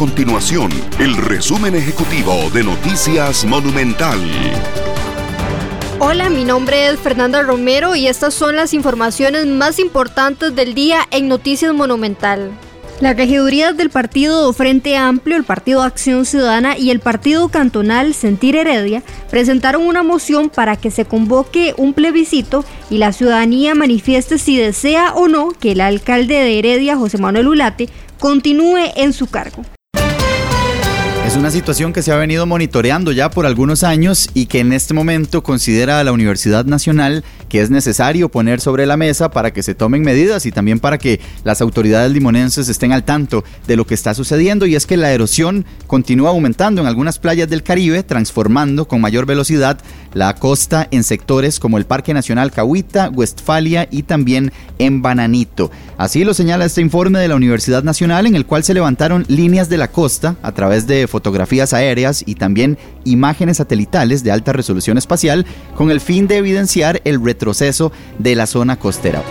continuación el resumen ejecutivo de Noticias Monumental. Hola, mi nombre es Fernanda Romero y estas son las informaciones más importantes del día en Noticias Monumental. Las regidurías del Partido Frente Amplio, el Partido Acción Ciudadana y el Partido Cantonal Sentir Heredia presentaron una moción para que se convoque un plebiscito y la ciudadanía manifieste si desea o no que el alcalde de Heredia, José Manuel Ulate, continúe en su cargo. Es una situación que se ha venido monitoreando ya por algunos años y que en este momento considera a la Universidad Nacional que es necesario poner sobre la mesa para que se tomen medidas y también para que las autoridades limonenses estén al tanto de lo que está sucediendo y es que la erosión continúa aumentando en algunas playas del Caribe, transformando con mayor velocidad la costa en sectores como el Parque Nacional Cahuita, Westfalia y también en Bananito. Así lo señala este informe de la Universidad Nacional en el cual se levantaron líneas de la costa a través de fotografías aéreas y también imágenes satelitales de alta resolución espacial con el fin de evidenciar el retroceso de la zona costera.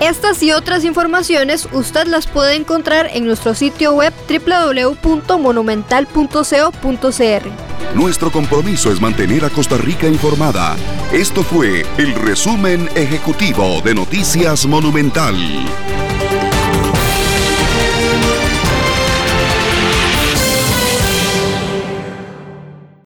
Estas y otras informaciones usted las puede encontrar en nuestro sitio web www.monumental.co.cr. Nuestro compromiso es mantener a Costa Rica informada. Esto fue el resumen ejecutivo de Noticias Monumental.